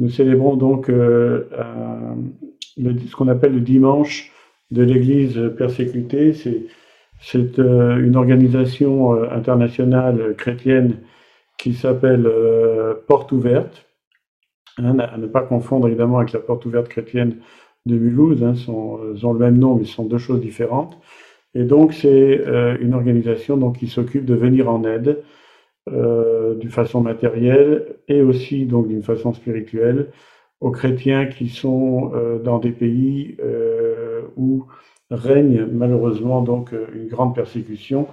Nous célébrons donc euh, ce qu'on appelle le dimanche de l'Église persécutée. C'est une organisation internationale chrétienne qui s'appelle Porte ouverte, hein, à ne pas confondre évidemment avec la Porte ouverte chrétienne de Mulhouse. Hein, ils ont le même nom, mais ce sont deux choses différentes. Et donc, c'est euh, une organisation donc, qui s'occupe de venir en aide euh, d'une façon matérielle et aussi donc d'une façon spirituelle aux chrétiens qui sont euh, dans des pays euh, où règne malheureusement donc une grande persécution.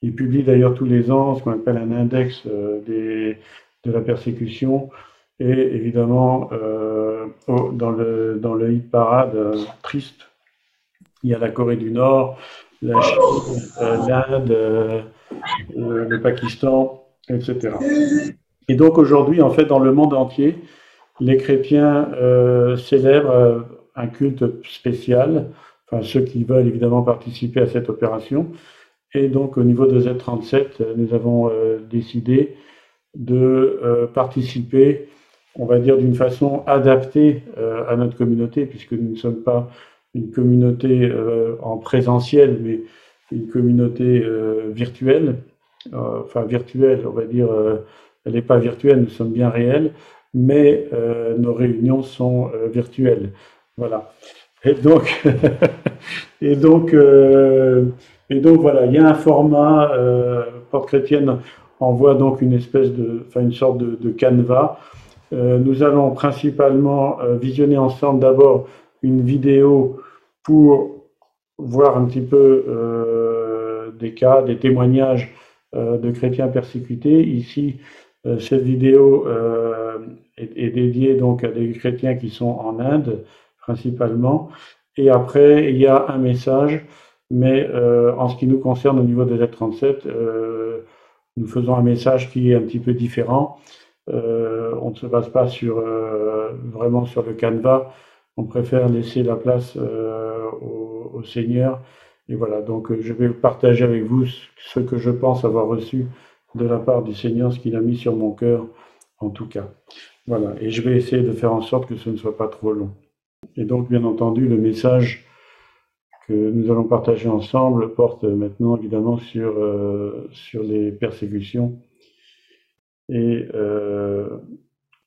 Ils publient d'ailleurs tous les ans ce qu'on appelle un index de la persécution et évidemment dans le dans le hit parade triste il y a la Corée du Nord, la Chine, l'Inde, le Pakistan, etc. Et donc aujourd'hui, en fait, dans le monde entier, les chrétiens euh, célèbrent euh, un culte spécial, enfin ceux qui veulent évidemment participer à cette opération. Et donc au niveau de Z37, nous avons euh, décidé de participer, on va dire d'une façon adaptée à notre communauté, puisque nous ne sommes pas une communauté en présentiel, mais une communauté virtuelle. Euh, enfin virtuelle, on va dire, euh, elle n'est pas virtuelle, nous sommes bien réels, mais euh, nos réunions sont virtuelles. Voilà. Et donc, et donc, et donc voilà, il y a un format. Porte chrétienne envoie donc une espèce de, enfin une sorte de, de canevas. nous allons principalement visionner ensemble d'abord une vidéo pour voir un petit peu des cas, des témoignages de chrétiens persécutés. Ici, euh, cette vidéo euh, est, dédiée donc à des chrétiens qui sont en Inde principalement. Et après, il y a un message, mais en ce qui nous concerne au niveau de Z37, nous faisons un message qui est un petit peu différent. on ne se base pas sur, vraiment sur le canevas. On préfère laisser la place au, Seigneur et voilà, donc euh, je vais partager avec vous ce que je pense avoir reçu de la part du Seigneur, ce qu'il a mis sur mon cœur, en tout cas. Voilà, et je vais essayer de faire en sorte que ce ne soit pas trop long. Et donc, bien entendu, le message que nous allons partager ensemble porte maintenant évidemment sur, euh, sur les persécutions. Et euh,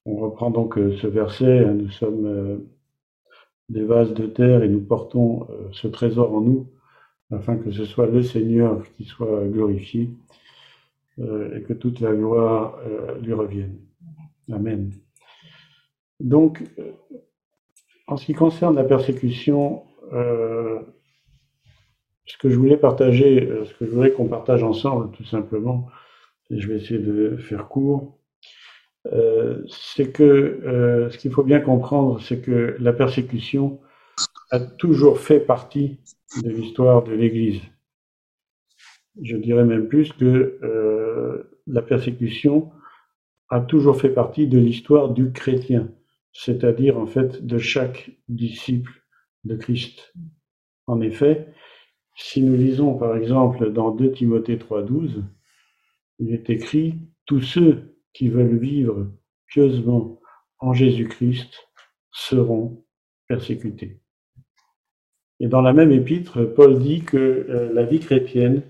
on reprend donc ce verset, hein, nous sommes des vases de terre et nous portons ce trésor en nous afin que ce soit le Seigneur qui soit glorifié euh, et que toute la gloire euh, lui revienne. Amen. Donc, euh, en ce qui concerne la persécution, ce que je voulais partager, ce que je voudrais qu'on partage ensemble, tout simplement, et je vais essayer de faire court, c'est que ce qu'il faut bien comprendre, c'est que la persécution a toujours fait partie de l'histoire de l'Église. Je dirais même plus que euh, la persécution a toujours fait partie de l'histoire du chrétien, c'est-à-dire en fait de chaque disciple de Christ. En effet, si nous lisons par exemple dans 2 Timothée 3.12, il est écrit Tous ceux qui veulent vivre pieusement en Jésus-Christ seront persécutés. Et dans la même épître, Paul dit que euh, la vie chrétienne,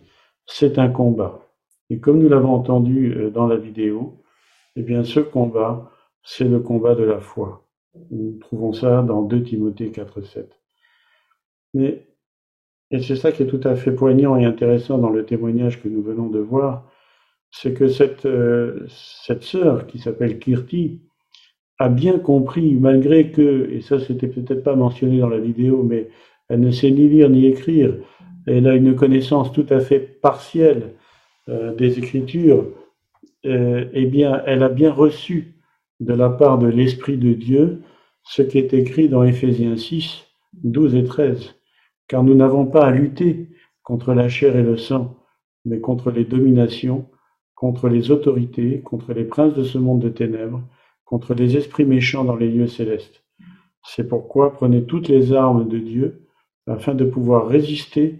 c'est un combat. Et comme nous l'avons entendu euh, dans la vidéo, eh bien ce combat, c'est le combat de la foi. Nous trouvons ça dans 2 Timothée 4, 7. Mais, et c'est ça qui est tout à fait poignant et intéressant dans le témoignage que nous venons de voir, c'est que cette, euh, cette sœur qui s'appelle Kirti a bien compris, malgré que, et ça c'était peut-être pas mentionné dans la vidéo, mais elle ne sait ni lire ni écrire, elle a une connaissance tout à fait partielle euh, des Écritures, euh, eh bien, elle a bien reçu de la part de l'Esprit de Dieu ce qui est écrit dans Éphésiens 6, 12 et 13. Car nous n'avons pas à lutter contre la chair et le sang, mais contre les dominations, contre les autorités, contre les princes de ce monde de ténèbres, contre les esprits méchants dans les lieux célestes. C'est pourquoi prenez toutes les armes de Dieu afin de pouvoir résister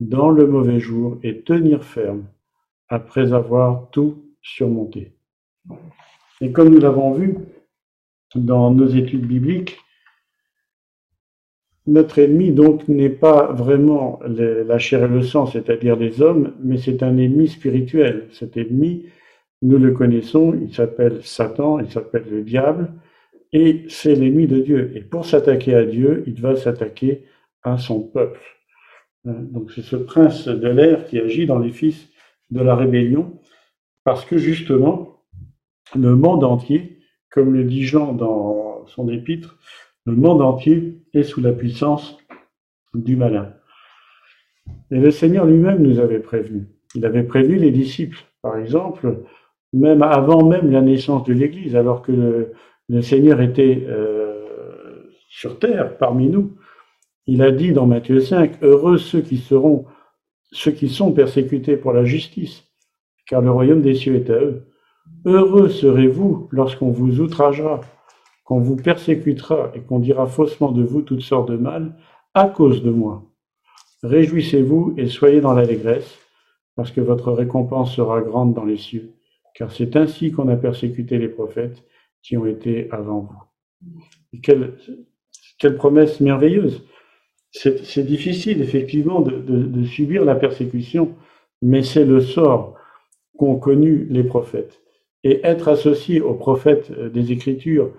dans le mauvais jour et tenir ferme après avoir tout surmonté. Et comme nous l'avons vu, dans nos études bibliques, notre ennemi, donc, n'est pas vraiment la chair et le sang, c'est-à-dire les hommes, mais c'est un ennemi spirituel. Cet ennemi, nous le connaissons, il s'appelle Satan, il s'appelle le diable, et c'est l'ennemi de Dieu. Et pour s'attaquer à Dieu, il va s'attaquer à son peuple. Donc c'est ce prince de l'air qui agit dans les fils de la rébellion, parce que justement, le monde entier, comme le dit Jean dans son épître, le monde entier est sous la puissance du malin. Et le Seigneur lui-même nous avait prévenu. Il avait prévenu les disciples, par exemple, même avant même la naissance de l'Église, alors que le, Seigneur était euh, sur terre parmi nous. Il a dit dans Matthieu 5, Heureux ceux qui seront, ceux qui sont persécutés pour la justice, car le royaume des cieux est à eux. Heureux serez-vous lorsqu'on vous outragera qu'on vous persécutera et qu'on dira faussement de vous toutes sortes de mal à cause de moi. Réjouissez-vous et soyez dans l'allégresse, parce que votre récompense sera grande dans les cieux, car c'est ainsi qu'on a persécuté les prophètes qui ont été avant vous. quelle, promesse merveilleuse. C'est difficile, effectivement, de, de subir la persécution, mais c'est le sort qu'ont connu les prophètes. Et être associé aux prophètes des Écritures,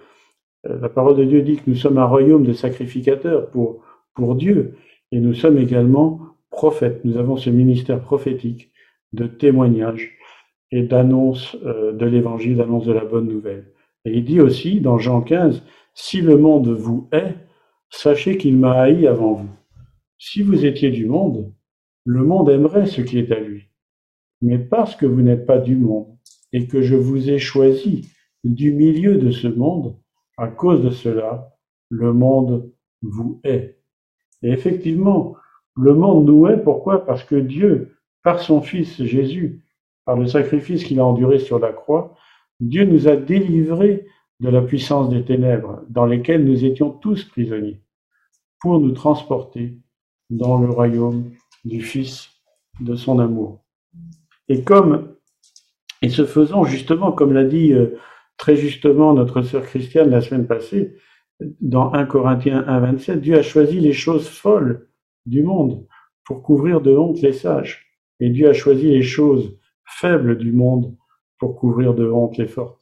euh, la parole de Dieu dit que nous sommes un royaume de sacrificateurs pour, pour Dieu et nous sommes également prophètes. Nous avons ce ministère prophétique de témoignage et d'annonce euh, de l'évangile, d'annonce de la bonne nouvelle. Et il dit aussi dans Jean 15, si le monde vous hait, sachez qu'il m'a haï avant vous. Si vous étiez du monde, le monde aimerait ce qui est à lui. Mais parce que vous n'êtes pas du monde et que je vous ai choisi du milieu de ce monde, à cause de cela, le monde vous hait. Et effectivement, le monde nous hait. Pourquoi? Parce que Dieu, par son Fils Jésus, par le sacrifice qu'il a enduré sur la croix, Dieu nous a délivrés de la puissance des ténèbres dans lesquelles nous étions tous prisonniers, pour nous transporter dans le royaume du Fils de son amour. Et comme, et ce faisant justement, comme l'a dit euh, très justement notre sœur Christiane la semaine passée, dans 1 Corinthiens 1, 27, Dieu a choisi les choses folles du monde pour couvrir de honte les sages. Et Dieu a choisi les choses faibles du monde pour couvrir de honte les fortes.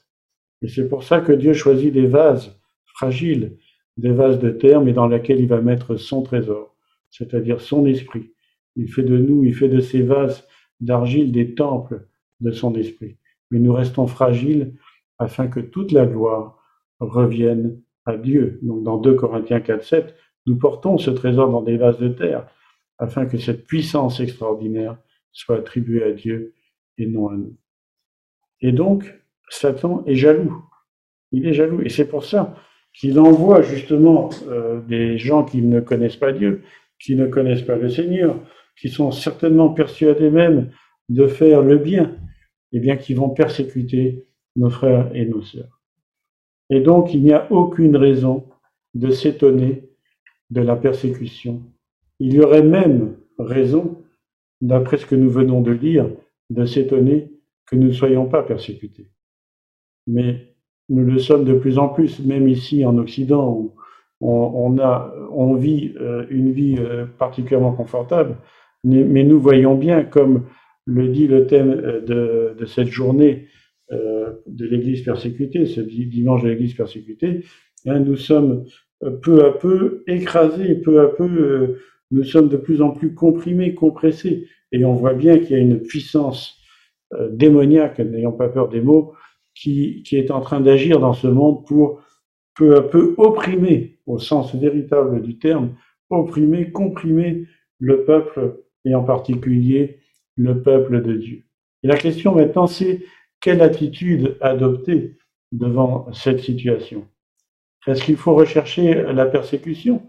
Et c'est pour ça que Dieu choisit des vases fragiles, des vases de terre, mais dans lesquels il va mettre son trésor, c'est-à-dire son esprit. Il fait de nous, il fait de ces vases d'argile des temples de son esprit. Mais nous restons fragiles afin que toute la gloire revienne à Dieu. Donc dans 2 Corinthiens 4, 7, nous portons ce trésor dans des vases de terre, afin que cette puissance extraordinaire soit attribuée à Dieu et non à nous. Et donc, Satan est jaloux. Il est jaloux. Et c'est pour ça qu'il envoie justement euh, des gens qui ne connaissent pas Dieu, qui ne connaissent pas le Seigneur, qui sont certainement persuadés même de faire le bien, et bien qui vont persécuter nos frères et nos sœurs. Et donc, il n'y a aucune raison de s'étonner de la persécution. Il y aurait même raison, d'après ce que nous venons de lire, de s'étonner que nous ne soyons pas persécutés. Mais nous le sommes de plus en plus, même ici en Occident, où on, a, on vit euh, une vie euh, particulièrement confortable, mais nous voyons bien, comme le dit le thème euh, de, de cette journée, de l'Église persécutée, ce dimanche de l'Église persécutée, hein, nous sommes peu à peu écrasés, peu à peu, nous sommes de plus en plus comprimés, compressés, et on voit bien qu'il y a une puissance démoniaque, n'ayant pas peur des mots, qui, est en train d'agir dans ce monde pour peu à peu opprimer, au sens véritable du terme, opprimer, comprimer le peuple, et en particulier le peuple de Dieu. Et la question maintenant, c'est quelle attitude adopter devant cette situation? Est-ce qu'il faut rechercher la persécution?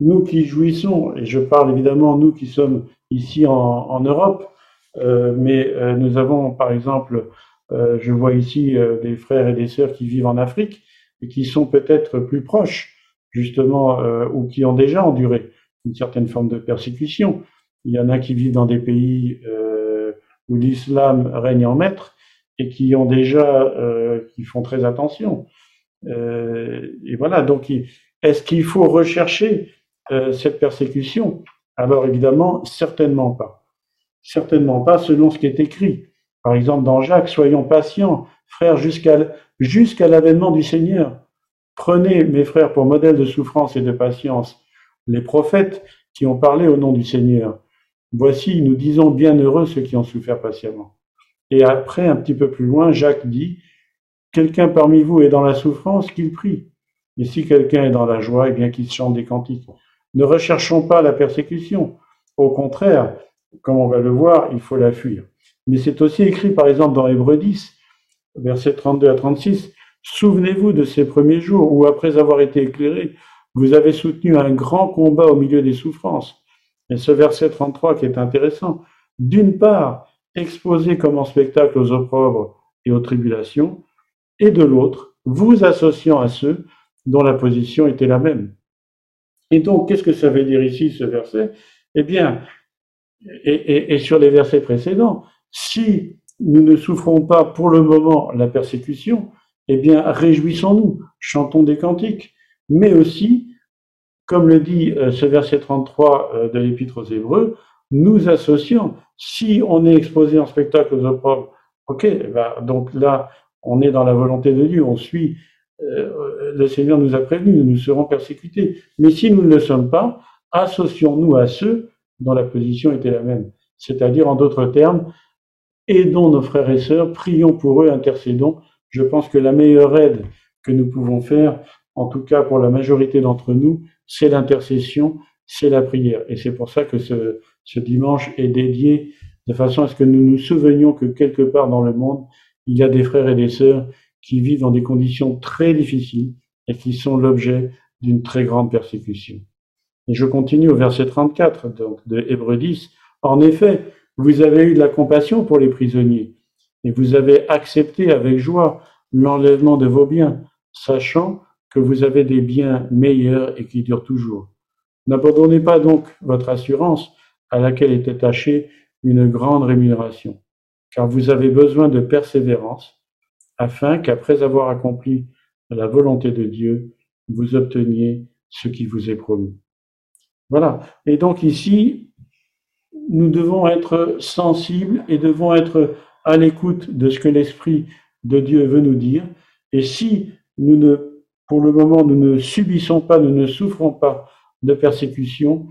Nous qui jouissons, et je parle évidemment nous qui sommes ici en, Europe, euh, mais euh, nous avons par exemple, euh, je vois ici des frères et des sœurs qui vivent en Afrique et qui sont peut-être plus proches justement ou qui ont déjà enduré une certaine forme de persécution. Il y en a qui vivent dans des pays où l'islam règne en maître et qui ont déjà, euh, qui font très attention. et voilà, donc est-ce qu'il faut rechercher cette persécution? Alors évidemment, certainement pas. Certainement pas selon ce qui est écrit. Par exemple, dans Jacques, soyons patients, frères, jusqu'à l'avènement du Seigneur. Prenez, mes frères, pour modèle de souffrance et de patience, les prophètes qui ont parlé au nom du Seigneur. Voici, nous disons bienheureux ceux qui ont souffert patiemment. Et après, un petit peu plus loin, Jacques dit, quelqu'un parmi vous est dans la souffrance, qu'il prie. Et si quelqu'un est dans la joie, eh bien qu'il chante des cantiques. Ne recherchons pas la persécution. Au contraire, comme on va le voir, il faut la fuir. Mais c'est aussi écrit, par exemple, dans Hébreu 10, versets 32 à 36, Souvenez-vous de ces premiers jours où, après avoir été éclairés, vous avez soutenu un grand combat au milieu des souffrances. Et ce verset 33 qui est intéressant, d'une part, exposé comme en spectacle aux opprobres et aux tribulations, et de l'autre, vous associant à ceux dont la position était la même. Et donc, qu'est-ce que ça veut dire ici, ce verset? Eh bien, et sur les versets précédents, si nous ne souffrons pas pour le moment la persécution, eh bien, réjouissons-nous, chantons des cantiques, mais aussi, comme le dit euh, ce verset 33 euh, de l'Épître aux Hébreux, nous associons, si on est exposé en spectacle aux opprobres, ok, eh ben, donc là, on est dans la volonté de Dieu, on suit, euh, le Seigneur nous a prévenus, nous serons persécutés. Mais si nous ne le sommes pas, associons-nous à ceux dont la position était la même. C'est-à-dire, en d'autres termes, aidons nos frères et sœurs, prions pour eux, intercédons. Je pense que la meilleure aide que nous pouvons faire, en tout cas pour la majorité d'entre nous, c'est l'intercession, c'est la prière. Et c'est pour ça que ce, ce dimanche est dédié de façon à ce que nous nous souvenions que quelque part dans le monde, il y a des frères et des sœurs qui vivent dans des conditions très difficiles et qui sont l'objet d'une très grande persécution. Et je continue au verset 34 donc, de Hébreu 10. En effet, vous avez eu de la compassion pour les prisonniers et vous avez accepté avec joie l'enlèvement de vos biens, sachant que vous avez des biens meilleurs et qui durent toujours. N'abandonnez pas donc votre assurance à laquelle est attachée une grande rémunération, car vous avez besoin de persévérance, afin qu'après avoir accompli la volonté de Dieu, vous obteniez ce qui vous est promis. Voilà. Et donc ici, nous devons être sensibles et devons être à l'écoute de ce que l'Esprit de Dieu veut nous dire. Et si nous ne, pour le moment, nous ne subissons pas, nous ne souffrons pas de persécution,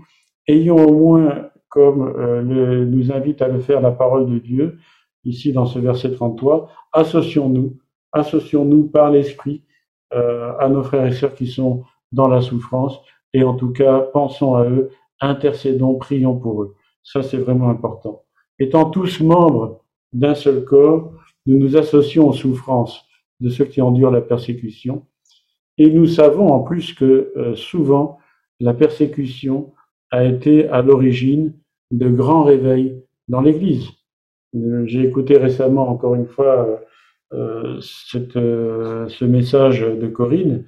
ayons au moins, comme euh, nous invite à le faire la parole de Dieu, ici dans ce verset 33, associons-nous, associons-nous par l'Esprit euh, à nos frères et sœurs qui sont dans la souffrance, et en tout cas, pensons à eux, intercédons, prions pour eux. Ça, c'est vraiment important. Étant tous membres d'un seul corps, nous nous associons aux souffrances de ceux qui endurent la persécution. Et nous savons en plus que euh, souvent, la persécution a été à l'origine de grands réveils dans l'Église. Euh, j'ai écouté récemment, encore une fois, euh, ce message de Corinne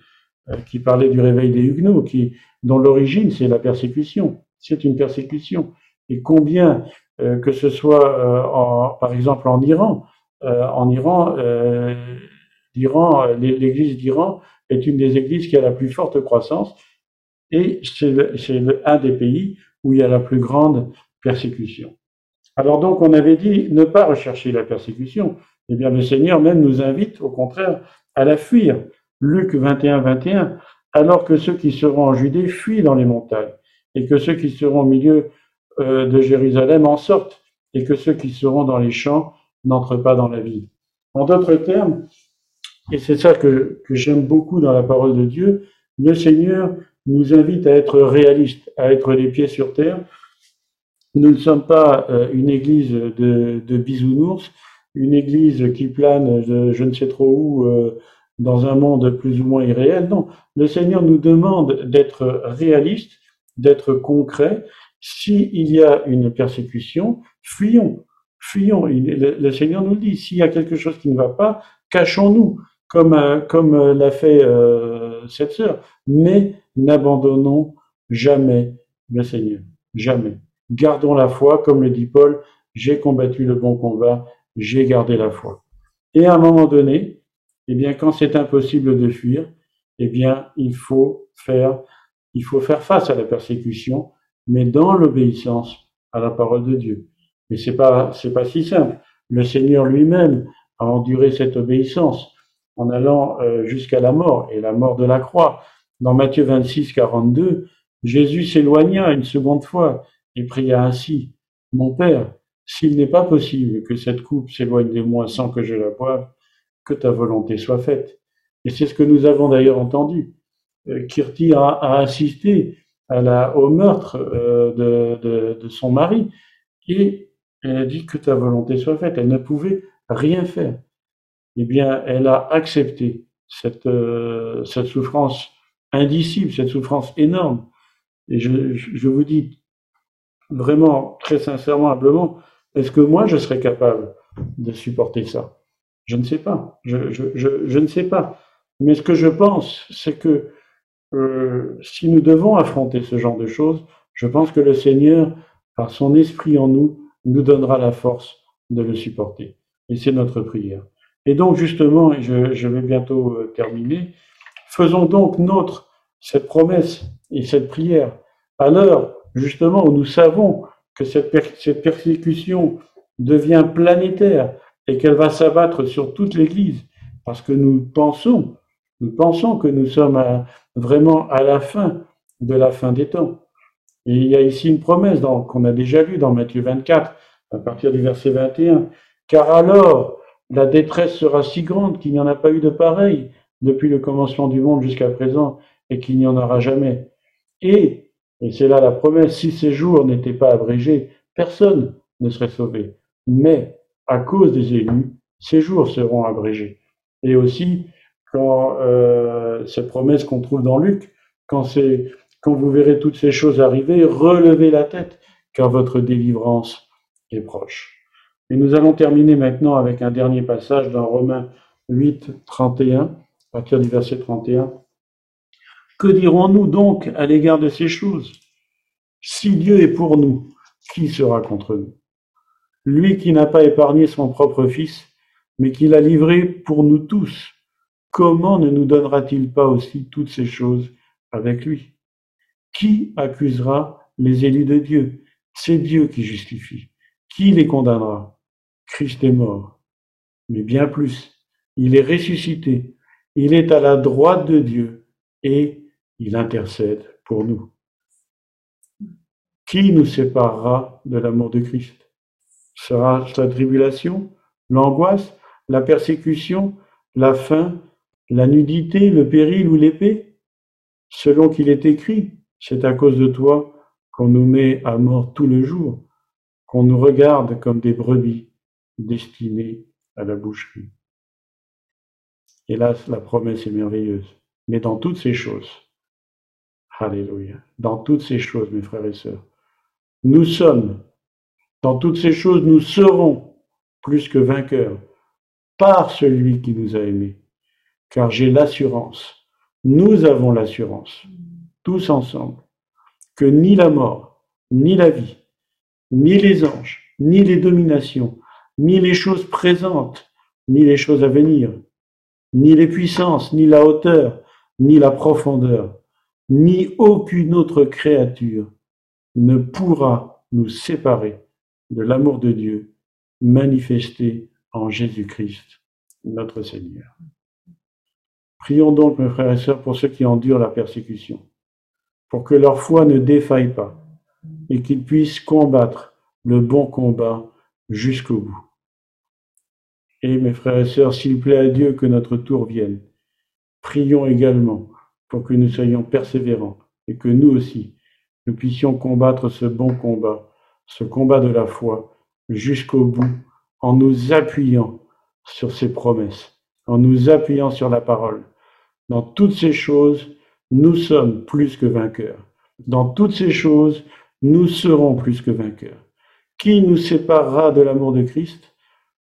qui parlait du réveil des Huguenots, qui, dont l'origine, c'est la persécution. C'est une persécution et combien, euh, que ce soit euh, en, par exemple en Iran, euh, en Iran, l'Iran, l'Église d'Iran est une des églises qui a la plus forte croissance et c'est un des pays où il y a la plus grande persécution. Alors donc on avait dit ne pas rechercher la persécution. Eh bien le Seigneur même nous invite au contraire à la fuir. Luc 21, 21, alors que ceux qui seront en Judée fuient dans les montagnes et que ceux qui seront au milieu euh, de Jérusalem en sorte et que ceux qui seront dans les champs n'entrent pas dans la ville. En d'autres termes, et c'est ça que, que j'aime beaucoup dans la parole de Dieu, le Seigneur nous invite à être réalistes, à être les pieds sur terre. Nous ne sommes pas euh, une église de, bisounours, une église qui plane je ne sais trop où euh, dans un monde plus ou moins irréel. Non, le Seigneur nous demande d'être réalistes, d'être concrets s'il y a une persécution, fuyons, fuyons. Le, Seigneur nous dit, s'il y a quelque chose qui ne va pas, cachons-nous, comme, euh, comme euh, l'a fait euh, cette sœur. Mais n'abandonnons jamais le Seigneur, jamais. Gardons la foi, comme le dit Paul, j'ai combattu le bon combat, j'ai gardé la foi. Et à un moment donné, eh bien, quand c'est impossible de fuir, eh bien, il faut faire, il faut faire face à la persécution, mais dans l'obéissance à la parole de Dieu. Mais c'est pas, c'est pas si simple. Le Seigneur lui-même a enduré cette obéissance en allant euh, jusqu'à la mort et la mort de la croix. Dans Matthieu 26, 42, Jésus s'éloigna une seconde fois et pria ainsi, Mon Père, s'il n'est pas possible que cette coupe s'éloigne de moi sans que je la boive, que ta volonté soit faite. Et c'est ce que nous avons d'ailleurs entendu. Euh, Kirti a, assisté à la, au meurtre euh, de, de, son mari et elle a dit que ta volonté soit faite. Elle ne pouvait rien faire. Eh bien, elle a accepté cette, euh, cette souffrance indicible, cette souffrance énorme. Et je, je vous dis vraiment, très sincèrement, humblement, est-ce que moi, je serais capable de supporter ça? Je ne sais pas. Je, je, je, je, ne sais pas. Mais ce que je pense, c'est que si nous devons affronter ce genre de choses, je pense que le Seigneur, par son esprit en nous, nous donnera la force de le supporter. Et c'est notre prière. Et donc, justement, je vais bientôt euh, terminer, faisons donc notre cette promesse et cette prière à l'heure, justement, où nous savons que cette, cette persécution devient planétaire et qu'elle va s'abattre sur toute l'Église, parce que nous pensons, nous pensons que nous sommes vraiment à la fin de la fin des temps. Et il y a ici une promesse qu'on a déjà lue dans Matthieu 24, à partir du verset 21, car alors la détresse sera si grande qu'il n'y en a pas eu de pareil depuis le commencement du monde jusqu'à présent et qu'il n'y en aura jamais. Et et c'est là la promesse, si ces jours n'étaient pas abrégés, personne ne serait sauvé. Mais à cause des élus, ces jours seront abrégés. Et aussi, quand euh, qu'on trouve dans Luc, quand, quand vous verrez toutes ces choses arriver, relevez la tête, car votre délivrance est proche. Et nous allons terminer maintenant avec un dernier passage dans Romains 8, 31, à partir du verset 31. Que dirons-nous donc à l'égard de ces choses? Si Dieu est pour nous, qui sera contre nous? Lui qui n'a pas épargné son propre Fils, mais qui l'a livré pour nous tous, comment ne nous donnera-t-il pas aussi toutes ces choses avec lui? Qui accusera les élus de Dieu? C'est Dieu qui justifie. Qui les condamnera? Christ est mort. Mais bien plus, il est ressuscité. Il est à la droite de Dieu et il intercède pour nous. Qui nous séparera de l'amour de Christ? Sera la tribulation, l'angoisse, la persécution, la faim, la nudité, le péril ou l'épée? Selon qu'il est écrit, c'est à cause de toi qu'on nous met à mort tout le jour, qu'on nous regarde comme des brebis destinées à la boucherie. Hélas, la promesse est merveilleuse. Mais dans toutes ces choses, Alléluia. Dans toutes ces choses, mes frères et sœurs, nous sommes, dans toutes ces choses, nous serons plus que vainqueurs par celui qui nous a aimés. Car j'ai l'assurance, nous avons l'assurance, tous ensemble, que ni la mort, ni la vie, ni les anges, ni les dominations, ni les choses présentes, ni les choses à venir, ni les puissances, ni la hauteur, ni la profondeur, ni aucune autre créature ne pourra nous séparer de l'amour de Dieu manifesté en Jésus-Christ, notre Seigneur. Prions donc, mes frères et sœurs, pour ceux qui endurent la persécution, pour que leur foi ne défaille pas et qu'ils puissent combattre le bon combat jusqu'au bout. Et mes frères et sœurs, s'il plaît à Dieu que notre tour vienne, prions également pour que nous soyons persévérants et que nous aussi, nous puissions combattre ce bon combat, ce combat de la foi, jusqu'au bout, en nous appuyant sur ses promesses, en nous appuyant sur la parole. Dans toutes ces choses, nous sommes plus que vainqueurs. Dans toutes ces choses, nous serons plus que vainqueurs. Qui nous séparera de l'amour de Christ?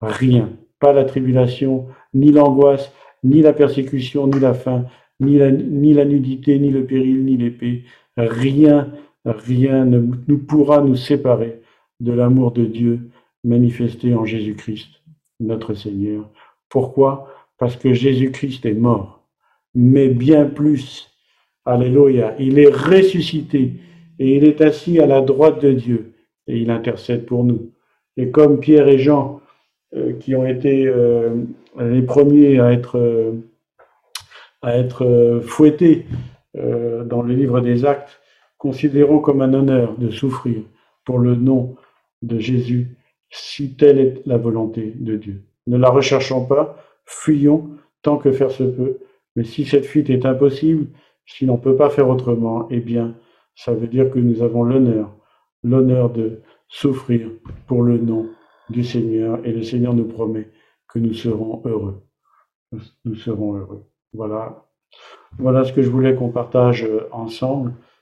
Rien. Pas la tribulation, ni l'angoisse, ni la persécution, ni la faim, ni la, nudité, ni le péril, ni l'épée. Rien, rien ne pourra nous séparer de l'amour de Dieu manifesté en Jésus-Christ, notre Seigneur. Pourquoi? Parce que Jésus-Christ est mort. Mais bien plus. Alléluia. Il est ressuscité et il est assis à la droite de Dieu et il intercède pour nous. Et comme Pierre et Jean, euh, qui ont été euh, les premiers à être, euh, à être fouettés dans le livre des actes, considérons comme un honneur de souffrir pour le nom de Jésus, si telle est la volonté de Dieu. Ne la recherchons pas, fuyons tant que faire se peut, mais si cette fuite est impossible, si l'on ne peut pas faire autrement, eh bien, ça veut dire que nous avons l'honneur, l'honneur de souffrir pour le nom du Seigneur, et le Seigneur nous promet que nous serons heureux. Nous serons heureux. Voilà. Voilà ce que je voulais qu'on partage ensemble.